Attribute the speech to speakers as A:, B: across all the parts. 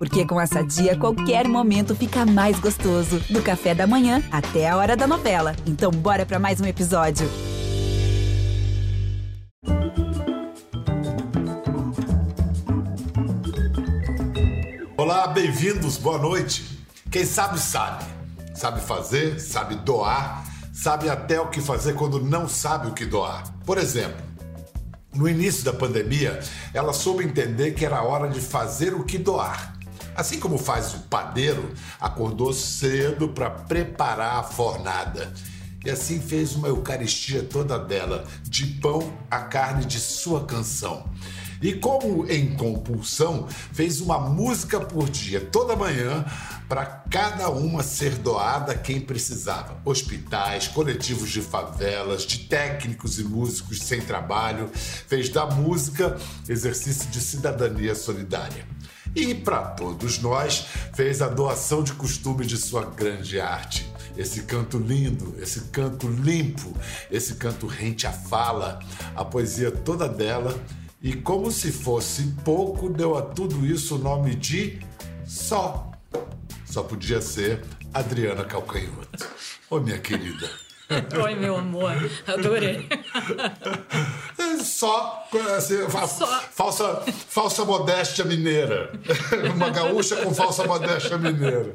A: Porque com essa dia, qualquer momento fica mais gostoso. Do café da manhã até a hora da novela. Então, bora para mais um episódio.
B: Olá, bem-vindos, boa noite. Quem sabe, sabe. Sabe fazer, sabe doar, sabe até o que fazer quando não sabe o que doar. Por exemplo, no início da pandemia, ela soube entender que era hora de fazer o que doar. Assim como faz o padeiro, acordou cedo para preparar a fornada. E assim fez uma Eucaristia toda dela, de pão a carne de sua canção. E como em compulsão, fez uma música por dia, toda manhã, para cada uma ser doada quem precisava. Hospitais, coletivos de favelas, de técnicos e músicos sem trabalho. Fez da música exercício de cidadania solidária. E para todos nós, fez a doação de costume de sua grande arte. Esse canto lindo, esse canto limpo, esse canto rente à fala, a poesia toda dela e como se fosse pouco, deu a tudo isso o nome de Só. Só podia ser Adriana Calcanhoto. Ô, oh, minha querida.
C: Oi, meu amor. Adorei.
B: Só, assim, Só. Falsa, falsa modéstia mineira. Uma gaúcha com falsa modéstia mineira.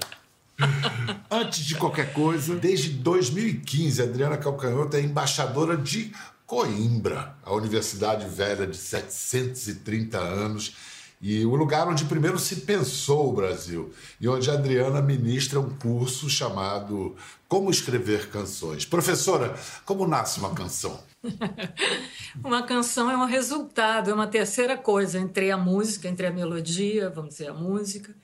B: Antes de qualquer coisa, desde 2015, Adriana Calcanhoto é embaixadora de Coimbra, a universidade velha de 730 anos e o lugar onde primeiro se pensou o Brasil e onde a Adriana ministra um curso chamado Como Escrever Canções. Professora, como nasce uma canção?
C: uma canção é um resultado, é uma terceira coisa entre a música, entre a melodia, vamos dizer, a música,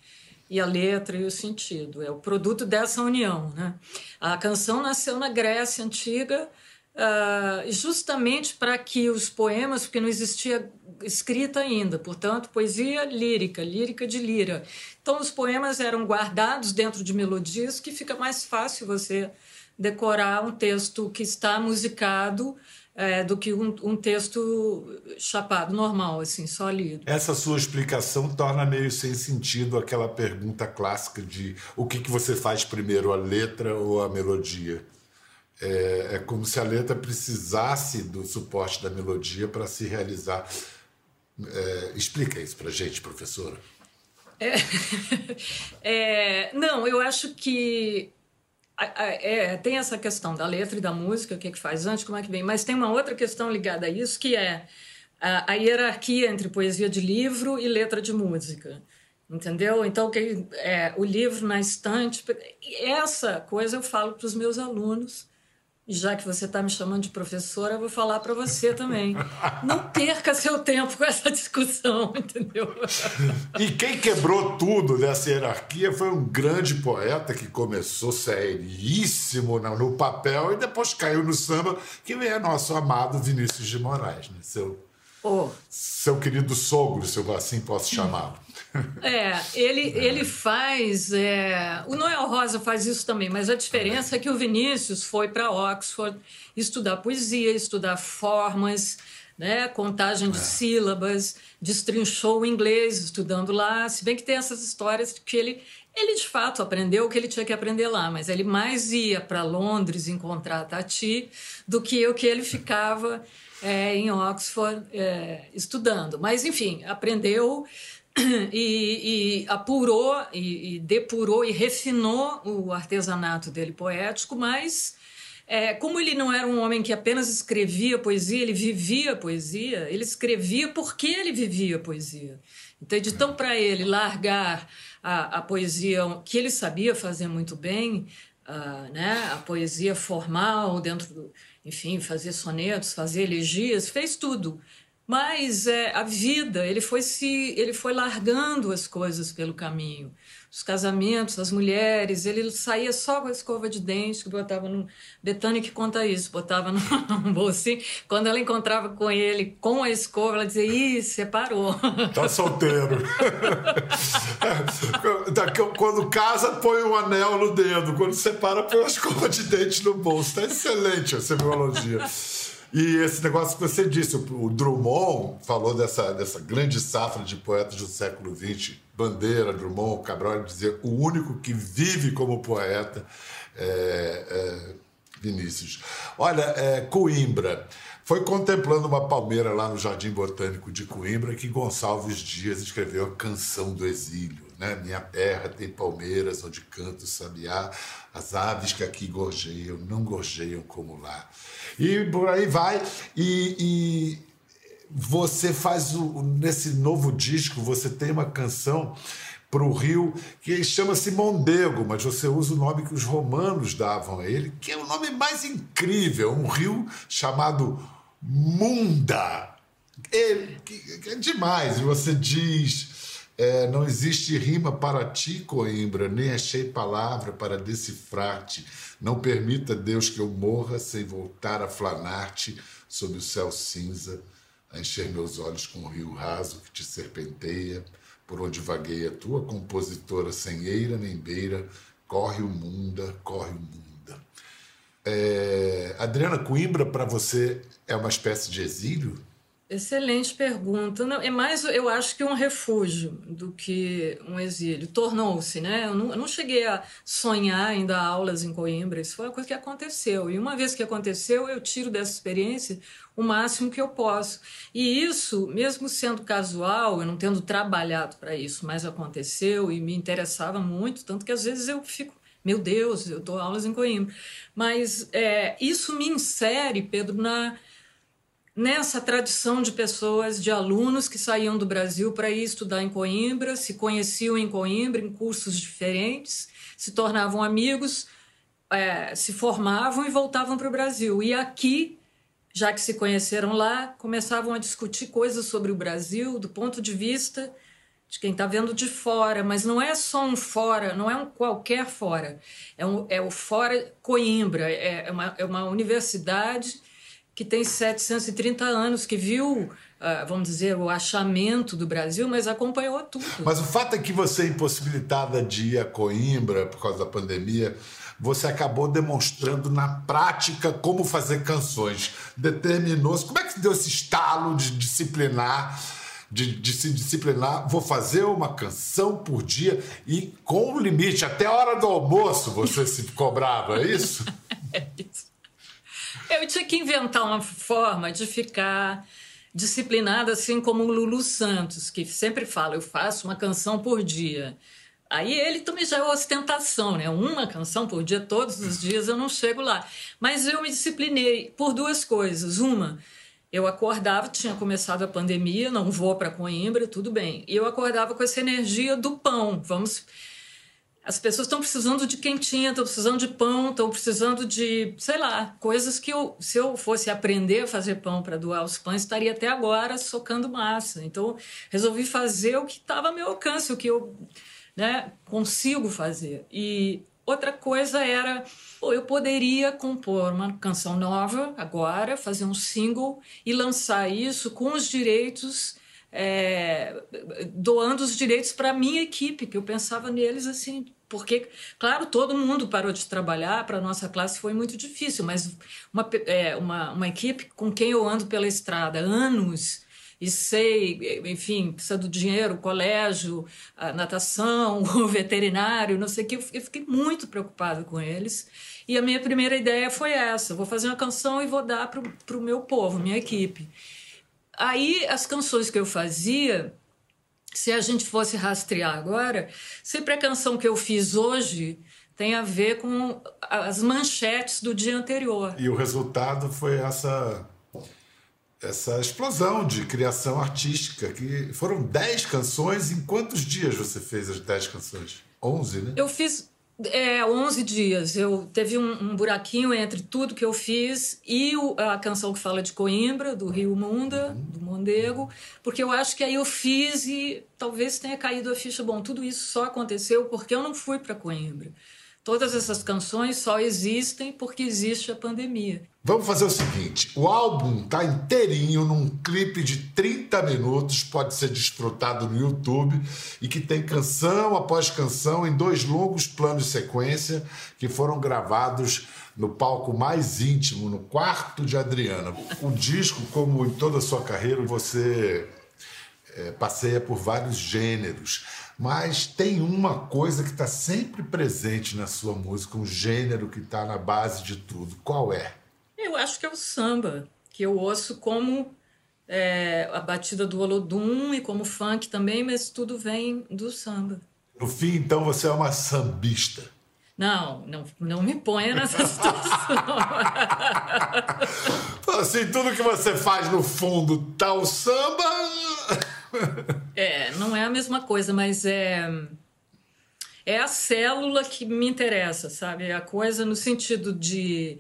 C: e a letra e o sentido. É o produto dessa união. Né? A canção nasceu na Grécia Antiga uh, justamente para que os poemas, porque não existia escrita ainda, portanto, poesia lírica, lírica de lira. Então, os poemas eram guardados dentro de melodias que fica mais fácil você decorar um texto que está musicado é, do que um, um, texto chapado, normal, assim, só lido.
B: Essa sua explicação torna meio sem sentido aquela pergunta clássica de o que, que você faz primeiro, a letra ou a melodia? É, é como se a letra precisasse do suporte da melodia para se realizar. É, explica isso para gente, professora.
C: É, é, não, eu acho que é, tem essa questão da letra e da música, o que, é que faz antes, como é que vem, mas tem uma outra questão ligada a isso que é a, a hierarquia entre poesia de livro e letra de música. Entendeu? Então, que, é, o livro na estante. Essa coisa eu falo para os meus alunos já que você está me chamando de professora, eu vou falar para você também. Não perca seu tempo com essa discussão, entendeu?
B: E quem quebrou tudo dessa hierarquia foi um grande poeta que começou seríssimo no papel e depois caiu no samba, que é nosso amado Vinícius de Moraes, né? seu, oh. seu querido sogro, se eu assim posso chamá-lo.
C: É, ele, ele faz. É... O Noel Rosa faz isso também, mas a diferença é que o Vinícius foi para Oxford estudar poesia, estudar formas, né, contagem de é. sílabas, destrinchou o inglês estudando lá. Se bem que tem essas histórias que ele, ele de fato aprendeu o que ele tinha que aprender lá, mas ele mais ia para Londres encontrar a Tati do que o que ele ficava é, em Oxford é, estudando. Mas, enfim, aprendeu e, e apurou e, e, depurou e refinou o artesanato dele poético, mas é, como ele não era um homem que apenas escrevia poesia, ele vivia poesia, ele escrevia porque ele vivia poesia. Então, então para ele largar a, a, poesia que ele sabia fazer muito bem, uh, né, a poesia formal dentro do, enfim, fazer sonetos, fazer elegias, fez tudo. Mas é, a vida, ele foi se, ele foi largando as coisas pelo caminho. Os casamentos, as mulheres, ele saía só com a escova de dente que botava no. Betânia que conta isso, botava num bolsinho. Quando ela encontrava com ele com a escova, ela dizia: Ih, separou.
B: Tá solteiro. Quando casa, põe um anel no dedo. Quando separa, põe uma escova de dente no bolso. Tá excelente a semiologia. E esse negócio que você disse, o Drummond falou dessa, dessa grande safra de poetas do século XX, Bandeira, Drummond, Cabral dizer o único que vive como poeta é, é Vinícius. Olha, é, Coimbra. Foi contemplando uma palmeira lá no Jardim Botânico de Coimbra que Gonçalves Dias escreveu a Canção do Exílio. Né? Minha terra tem palmeiras onde canta o sabiá, as aves que aqui gorjeiam não gorjeiam como lá. E por aí vai. E, e você faz o, nesse novo disco, você tem uma canção para o rio que chama-se Mondego, mas você usa o nome que os romanos davam a ele, que é o nome mais incrível, um rio chamado Munda. É, é demais. E você diz: é, não existe rima para ti, Coimbra, nem achei palavra para decifrar-te. Não permita, Deus, que eu morra sem voltar a flanar-te sob o céu cinza, a encher meus olhos com o rio raso que te serpenteia por onde vagueia tua compositora sem eira nem beira, corre o munda, corre o munda. É, Adriana Coimbra, para você, é uma espécie de exílio?
C: Excelente pergunta. Não, é mais, eu acho que um refúgio do que um exílio. Tornou-se, né? Eu não, eu não, cheguei a sonhar dar aulas em Coimbra. Isso foi uma coisa que aconteceu. E uma vez que aconteceu, eu tiro dessa experiência o máximo que eu posso. E isso, mesmo sendo casual, eu não tendo trabalhado para isso, mas aconteceu e me interessava muito, tanto que às vezes eu fico meu Deus, eu dou aulas em Coimbra. Mas é, isso me insere, Pedro, na nessa tradição de pessoas, de alunos que saíam do Brasil para ir estudar em Coimbra, se conheciam em Coimbra em cursos diferentes, se tornavam amigos, é, se formavam e voltavam para o Brasil. E aqui, já que se conheceram lá, começavam a discutir coisas sobre o Brasil do ponto de vista de quem está vendo de fora, mas não é só um fora, não é um qualquer fora, é, um, é o fora Coimbra, é, é uma, é uma universidade que tem 730 anos, que viu, uh, vamos dizer, o achamento do Brasil, mas acompanhou tudo.
B: Mas o fato é que você, impossibilitada de ir a Coimbra por causa da pandemia, você acabou demonstrando na prática como fazer canções. Determinou-se. Como é que deu esse estalo de disciplinar? De, de, se disciplinar, vou fazer uma canção por dia e com limite, até a hora do almoço você se cobrava, é isso?
C: é isso. Eu tinha que inventar uma forma de ficar disciplinada, assim como o Lulu Santos, que sempre fala: eu faço uma canção por dia. Aí ele também já é ostentação, né? Uma canção por dia, todos os dias eu não chego lá. Mas eu me disciplinei por duas coisas. Uma, eu acordava, tinha começado a pandemia, não vou para Coimbra, tudo bem. E eu acordava com essa energia do pão. Vamos as pessoas estão precisando de quentinha, estão precisando de pão, estão precisando de, sei lá, coisas que eu, se eu fosse aprender a fazer pão para doar os pães, estaria até agora socando massa. Então, resolvi fazer o que estava ao meu alcance, o que eu né, consigo fazer. E outra coisa era, pô, eu poderia compor uma canção nova agora, fazer um single e lançar isso com os direitos é, doando os direitos para a minha equipe, que eu pensava neles assim, porque, claro, todo mundo parou de trabalhar, para a nossa classe foi muito difícil, mas uma, é, uma, uma equipe com quem eu ando pela estrada anos e sei, enfim, precisa do dinheiro, colégio, natação, o veterinário, não sei o que, eu fiquei muito preocupada com eles. E a minha primeira ideia foi essa: vou fazer uma canção e vou dar para o meu povo, minha equipe. Aí as canções que eu fazia, se a gente fosse rastrear agora, sempre a canção que eu fiz hoje tem a ver com as manchetes do dia anterior.
B: E o resultado foi essa essa explosão de criação artística, que foram 10 canções. Em quantos dias você fez as 10 canções? 11, né?
C: Eu fiz é, 11 dias. Eu teve um, um, buraquinho entre tudo que eu fiz e o, a canção que fala de Coimbra, do Rio Munda, do Mondego, porque eu acho que aí eu fiz e talvez tenha caído a ficha. Bom, tudo isso só aconteceu porque eu não fui para Coimbra. Todas essas canções só existem porque existe a pandemia.
B: Vamos fazer o seguinte: o álbum tá inteirinho num clipe de 30 minutos, pode ser desfrutado no YouTube e que tem canção após canção em dois longos planos de sequência que foram gravados no palco mais íntimo, no quarto de Adriana. O disco, como em toda a sua carreira, você é, passeia por vários gêneros Mas tem uma coisa que está sempre presente na sua música, um gênero que está na base de tudo. Qual é?
C: Eu acho que é o samba, que eu ouço como é, a batida do Olodum e como funk também, mas tudo vem do samba.
B: No fim, então, você é uma sambista.
C: Não, não, não me ponha nessa situação.
B: assim, tudo que você faz no fundo tá o samba.
C: É, não é a mesma coisa, mas é é a célula que me interessa, sabe? É a coisa no sentido de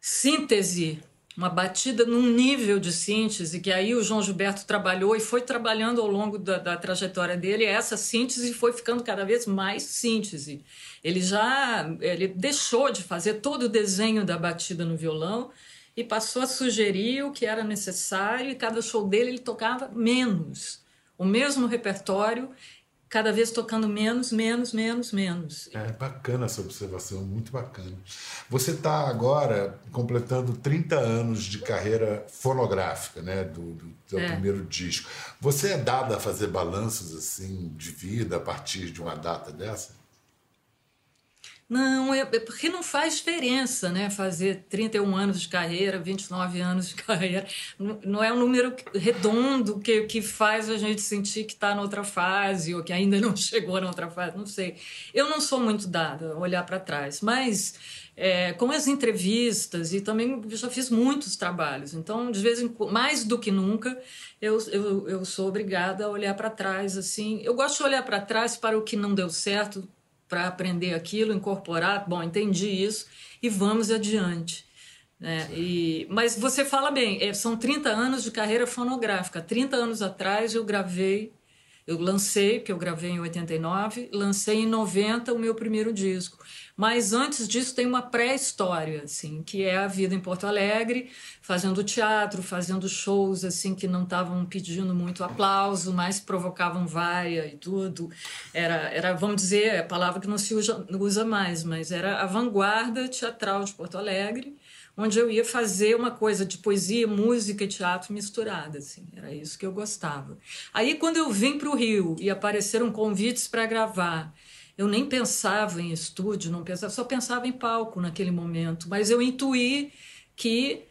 C: síntese uma batida num nível de síntese que aí o João Gilberto trabalhou e foi trabalhando ao longo da, da, trajetória dele essa síntese foi ficando cada vez mais síntese ele já ele deixou de fazer todo o desenho da batida no violão e passou a sugerir o que era necessário e cada show dele ele tocava menos o mesmo repertório cada vez tocando menos, menos, menos, menos.
B: É bacana essa observação, muito bacana. Você está agora completando 30 anos de carreira fonográfica, né, do, do seu é. primeiro disco. Você é dada a fazer balanços assim de vida a partir de uma data dessa?
C: Não, é, é porque não faz diferença, né? Fazer 31 anos de carreira, 29 anos de carreira. Não é um número redondo que, que faz a gente sentir que está na outra fase ou que ainda não chegou na outra fase, não sei. Eu não sou muito dada a olhar para trás, mas é, com as entrevistas e também já fiz muitos trabalhos. Então, de vez em mais do que nunca, eu, eu, eu sou obrigada a olhar para trás. assim. Eu gosto de olhar para trás para o que não deu certo para aprender aquilo, incorporar. Bom, entendi isso e vamos adiante. Né? E, mas você fala bem, é, são 30 anos de carreira fonográfica. 30 anos atrás eu gravei, eu lancei, que eu gravei em 89, lancei em 90 o meu primeiro disco. Mas antes disso tem uma pré-história, assim, que é a vida em Porto Alegre, fazendo teatro, fazendo shows assim que não estavam pedindo muito aplauso, mas provocavam vaia e tudo. Era, era vamos dizer, a palavra que não se usa, usa mais, mas era a vanguarda teatral de Porto Alegre onde eu ia fazer uma coisa de poesia, música e teatro misturada, assim. Era isso que eu gostava. Aí quando eu vim para o Rio e apareceram convites para gravar eu nem pensava em estúdio, não pensava, só pensava em palco naquele momento. Mas eu intuí que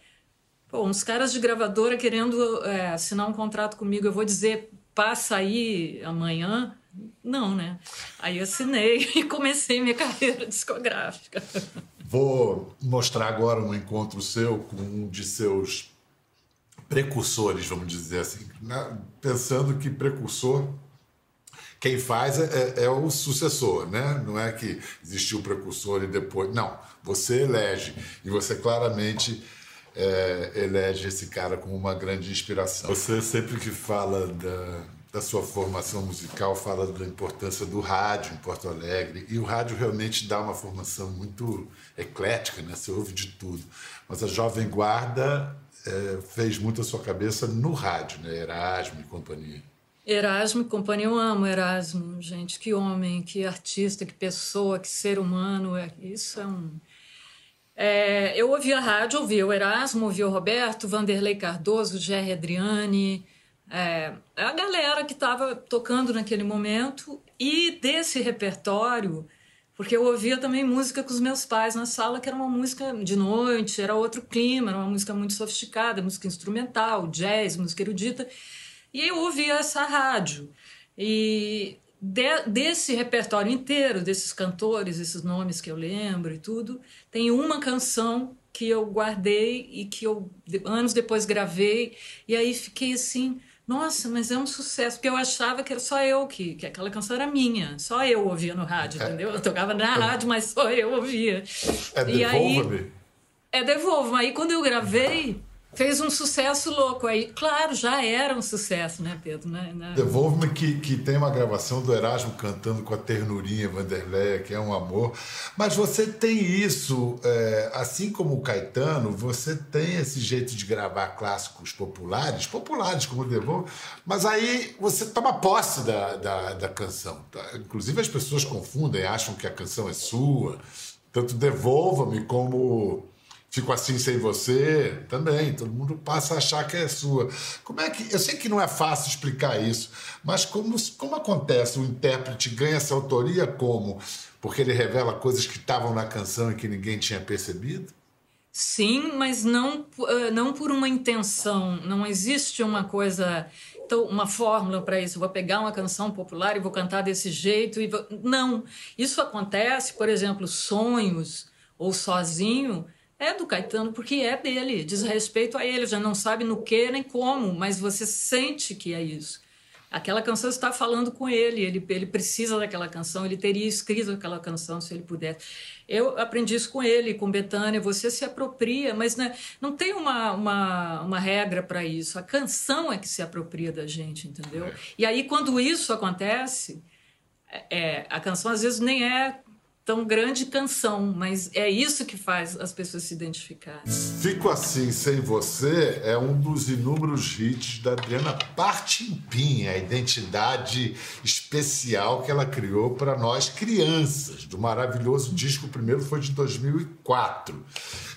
C: pô, uns caras de gravadora querendo é, assinar um contrato comigo, eu vou dizer, passa aí amanhã. Não, né? Aí assinei e comecei minha carreira discográfica.
B: Vou mostrar agora um encontro seu com um de seus precursores, vamos dizer assim. Pensando que precursor quem faz é, é, é, o sucessor, né? Não é que existiu o precursor e depois. Não, você elege. E você claramente é, elege esse cara como uma grande inspiração. Você sempre que fala da, da sua formação musical, fala da importância do rádio em Porto Alegre. E o rádio realmente dá uma formação muito eclética, né? Você ouve de tudo. Mas a Jovem Guarda é, fez muito a sua cabeça no rádio, né? Erasmo e companhia.
C: Erasmo e companhia, eu amo Erasmo, gente, que homem, que artista, que pessoa, que ser humano, é, isso é um... É, eu ouvia a rádio, ouvia o Erasmo, ouvia o Roberto, Vanderlei Cardoso, Jerry Adriani, é, a galera que estava tocando naquele momento, e desse repertório, porque eu ouvia também música com os meus pais na sala, que era uma música de noite, era outro clima, era uma música muito sofisticada, música instrumental, jazz, música erudita, e eu ouvia essa rádio. E de, desse repertório inteiro, desses cantores, esses nomes que eu lembro e tudo, tem uma canção que eu guardei e que eu anos depois gravei. E aí fiquei assim. Nossa, mas é um sucesso, porque eu achava que era só eu que, que aquela canção era minha, só eu ouvia no rádio, é. entendeu? Eu tocava na rádio, mas só eu ouvia.
B: É Devolva-me?
C: É Devolva-me. Aí quando eu gravei, Fez um sucesso louco aí. Claro, já era um sucesso, né, Pedro? Né?
B: né? Devolve-me que, que tem uma gravação do Erasmo cantando com a ternurinha Vanderleia, que é um amor. Mas você tem isso, é, assim como o Caetano, você tem esse jeito de gravar clássicos populares, populares como Devolve, mas aí você toma posse da, da, da canção. Tá? Inclusive as pessoas confundem, acham que a canção é sua. Tanto Devolva-me como Fico assim sem você, também. Todo mundo passa a achar que é sua. Como é que. Eu sei que não é fácil explicar isso, mas como, como acontece? O intérprete ganha essa autoria como? Porque ele revela coisas que estavam na canção e que ninguém tinha percebido?
C: Sim, mas não, eh, não por uma intenção. Não existe uma coisa, então, uma fórmula para isso. Vou pegar uma canção popular e vou cantar desse jeito. E vou... Não. Isso acontece, por exemplo, sonhos ou sozinho é do Caetano porque é dele, diz respeito a ele, já não sabe no que nem como, mas você sente que é isso. Aquela canção está falando com ele, ele, ele precisa daquela canção, ele teria escrito aquela canção se ele pudesse. Eu aprendi isso com ele, com Betânia, você se apropria, mas né, não tem uma, uma, uma regra para isso. A canção é que se apropria da gente, entendeu? É. E aí, quando isso acontece, é, a canção às vezes nem é tão grande canção, mas é isso que faz as pessoas se identificarem.
B: Fico Assim Sem Você é um dos inúmeros hits da Adriana Partimpim, a identidade especial que ela criou para nós crianças, do maravilhoso disco, o primeiro foi de 2004.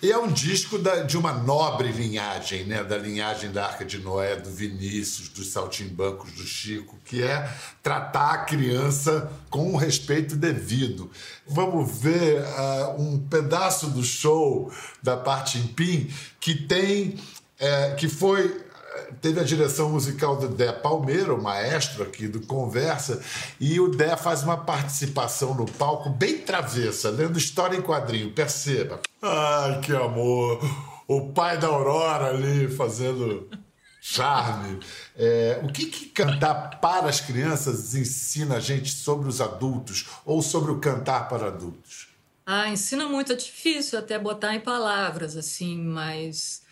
B: E é um disco da, de uma nobre linhagem, né? da linhagem da Arca de Noé, do Vinícius, dos Saltimbancos, do Chico, que é tratar a criança com o respeito devido. Vamos ver uh, um pedaço do show da parte em PIN que tem, é, que foi teve a direção musical do Dé Palmeira, o maestro aqui do Conversa, e o Dé faz uma participação no palco bem travessa, lendo história em quadrinho, perceba. Ai, que amor! O pai da Aurora ali fazendo charme. É, o que, que cantar para as crianças ensina a gente sobre os adultos ou sobre o cantar para adultos?
C: Ah, ensina muito, é difícil até botar em palavras, assim, mas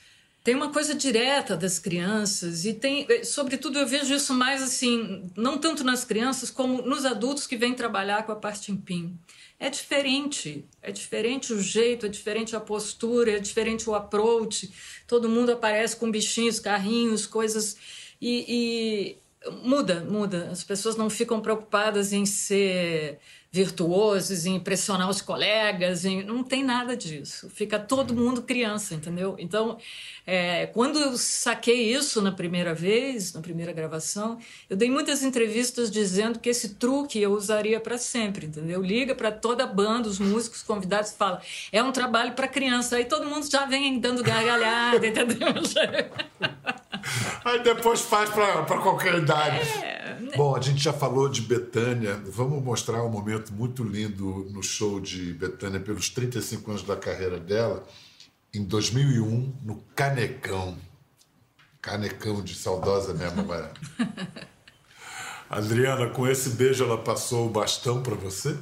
C: tem uma coisa direta das crianças e tem, eh, sobretudo, eu vejo isso mais assim, não tanto nas crianças como nos adultos que vêm trabalhar com a parte em PIN. É diferente, é diferente o jeito, é diferente a postura, é diferente o approach. Todo mundo aparece com bichinhos, carrinhos, coisas e, e muda, muda. As pessoas não ficam preocupadas em ser virtuosos, em impressionar os colegas, em... não tem nada disso. Fica todo mundo criança, entendeu? Então, é, quando eu saquei isso na primeira vez, na primeira gravação, eu dei muitas entrevistas dizendo que esse truque eu usaria para sempre, entendeu? Liga para toda a banda, os músicos convidados fala: é um trabalho para criança. Aí todo mundo já vem dando gargalhada, entendeu?
B: Aí depois faz para qualquer idade. É? Bom, a gente já falou de Betânia. Vamos mostrar um momento muito lindo no show de Betânia pelos 35 anos da carreira dela, em 2001, no Canecão. Canecão de saudosa mesmo, agora. Adriana, com esse beijo ela passou o bastão para você?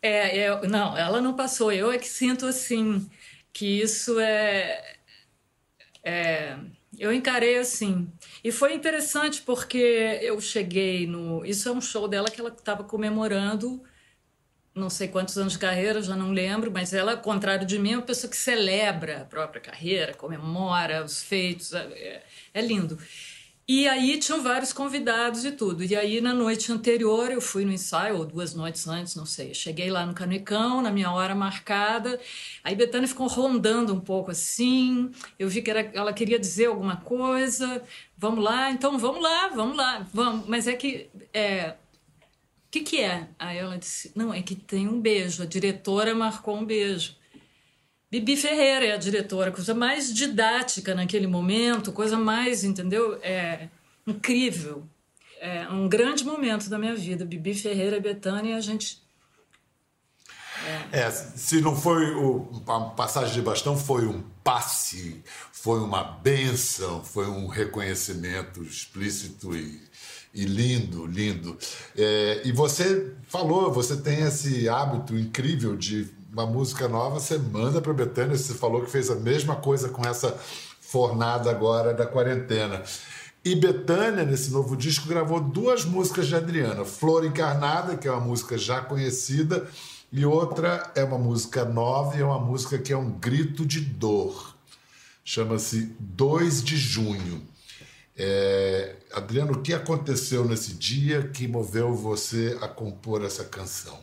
C: É, eu, não, ela não passou. Eu é que sinto assim que isso é, é eu encarei assim. E foi interessante porque eu cheguei no. Isso é um show dela que ela estava comemorando, não sei quantos anos de carreira, já não lembro, mas ela, ao contrário de mim, é uma pessoa que celebra a própria carreira, comemora os feitos. É, é lindo. E aí tinham vários convidados e tudo. E aí na noite anterior eu fui no ensaio, ou duas noites antes, não sei. cheguei lá no Canecão, na minha hora marcada. Aí Betânia ficou rondando um pouco assim. Eu vi que era, ela queria dizer alguma coisa. Vamos lá, então vamos lá, vamos lá, vamos. Mas é que. É, o que, que é? Aí ela disse: Não, é que tem um beijo. A diretora marcou um beijo. Bibi Ferreira é a diretora, coisa mais didática naquele momento, coisa mais, entendeu? É incrível. É um grande momento da minha vida. Bibi Ferreira, Betânia, a gente.
B: É. é, se não foi o, a passagem de bastão, foi um passe, foi uma benção, foi um reconhecimento explícito e, e lindo, lindo. É, e você falou, você tem esse hábito incrível de uma música nova, você manda para Betânia. Você falou que fez a mesma coisa com essa fornada agora da quarentena. E Betânia, nesse novo disco, gravou duas músicas de Adriana: Flor Encarnada, que é uma música já conhecida, e outra é uma música nova e é uma música que é um grito de dor. Chama-se 2 de Junho. É, Adriano, o que aconteceu nesse dia que moveu você a compor essa canção?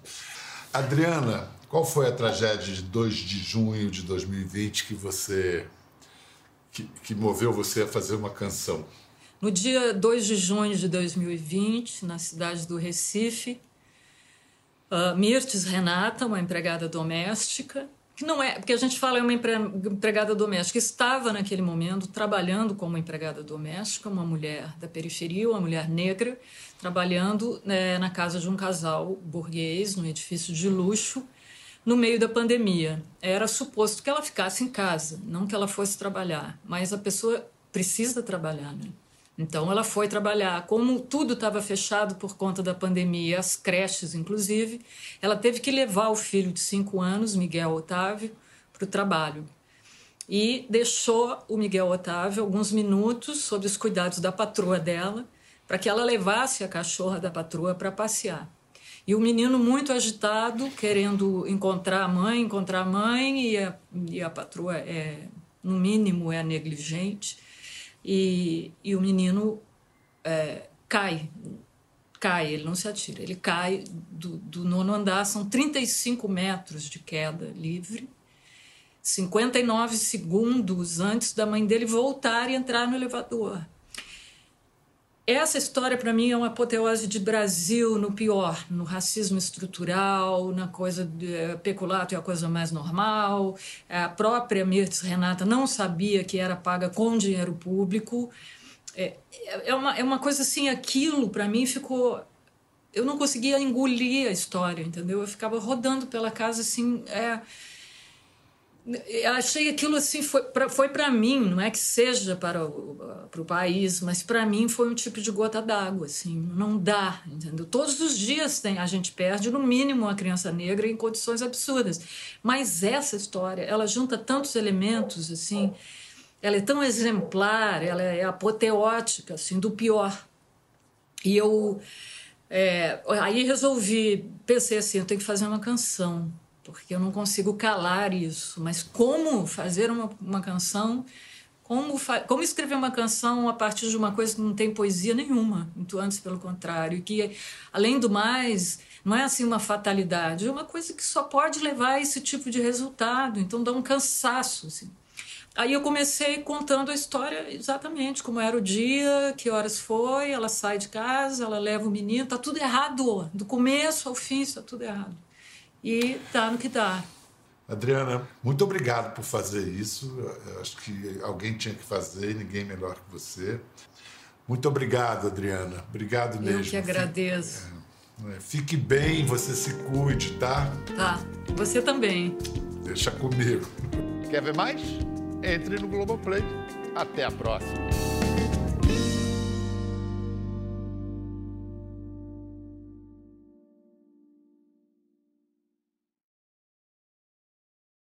B: Adriana, qual foi a tragédia de 2 de junho de 2020 que você que, que moveu você a fazer uma canção?
C: No dia 2 de junho de 2020, na cidade do Recife, uh, Mirtes Renata, uma empregada doméstica, que não é, porque a gente fala é uma empregada doméstica, estava naquele momento trabalhando como empregada doméstica, uma mulher da periferia, uma mulher negra, trabalhando né, na casa de um casal burguês, num edifício de luxo, no meio da pandemia. Era suposto que ela ficasse em casa, não que ela fosse trabalhar, mas a pessoa precisa trabalhar, né? Então ela foi trabalhar. Como tudo estava fechado por conta da pandemia, as creches inclusive, ela teve que levar o filho de cinco anos, Miguel Otávio, para o trabalho. E deixou o Miguel Otávio alguns minutos sob os cuidados da patroa dela, para que ela levasse a cachorra da patroa para passear. E o menino muito agitado, querendo encontrar a mãe, encontrar a mãe, e a, e a patroa é, no mínimo, é negligente. E, e o menino é, cai, cai, ele não se atira, ele cai do, do nono andar, são 35 metros de queda livre. 59 segundos antes da mãe dele voltar e entrar no elevador. Essa história, para mim, é uma apoteose de Brasil no pior, no racismo estrutural, na coisa de é, peculato é a coisa mais normal. A própria Mirtes Renata não sabia que era paga com dinheiro público. É, é, uma, é uma coisa assim, aquilo para mim ficou. Eu não conseguia engolir a história, entendeu? Eu ficava rodando pela casa assim. É, eu achei aquilo assim foi para foi mim não é que seja para o, para o país mas para mim foi um tipo de gota d'água assim não dá entendeu? Todos os dias tem a gente perde no mínimo uma criança negra em condições absurdas. Mas essa história ela junta tantos elementos assim ela é tão exemplar ela é apoteótica assim do pior. E eu é, aí resolvi pensei assim eu tenho que fazer uma canção porque eu não consigo calar isso. Mas como fazer uma, uma canção, como, como escrever uma canção a partir de uma coisa que não tem poesia nenhuma, muito antes pelo contrário, que além do mais não é assim uma fatalidade, é uma coisa que só pode levar a esse tipo de resultado, então dá um cansaço. Assim. Aí eu comecei contando a história exatamente como era o dia, que horas foi, ela sai de casa, ela leva o menino, tá tudo errado, do começo ao fim está tudo errado e dá no que dá.
B: Adriana, muito obrigado por fazer isso. Eu acho que alguém tinha que fazer ninguém melhor que você. Muito obrigado, Adriana. Obrigado mesmo.
C: Eu que agradeço.
B: Fique, é, fique bem, você se cuide, tá?
C: Tá. Você também.
B: Deixa comigo. Quer ver mais? Entre no Globoplay. Até a próxima.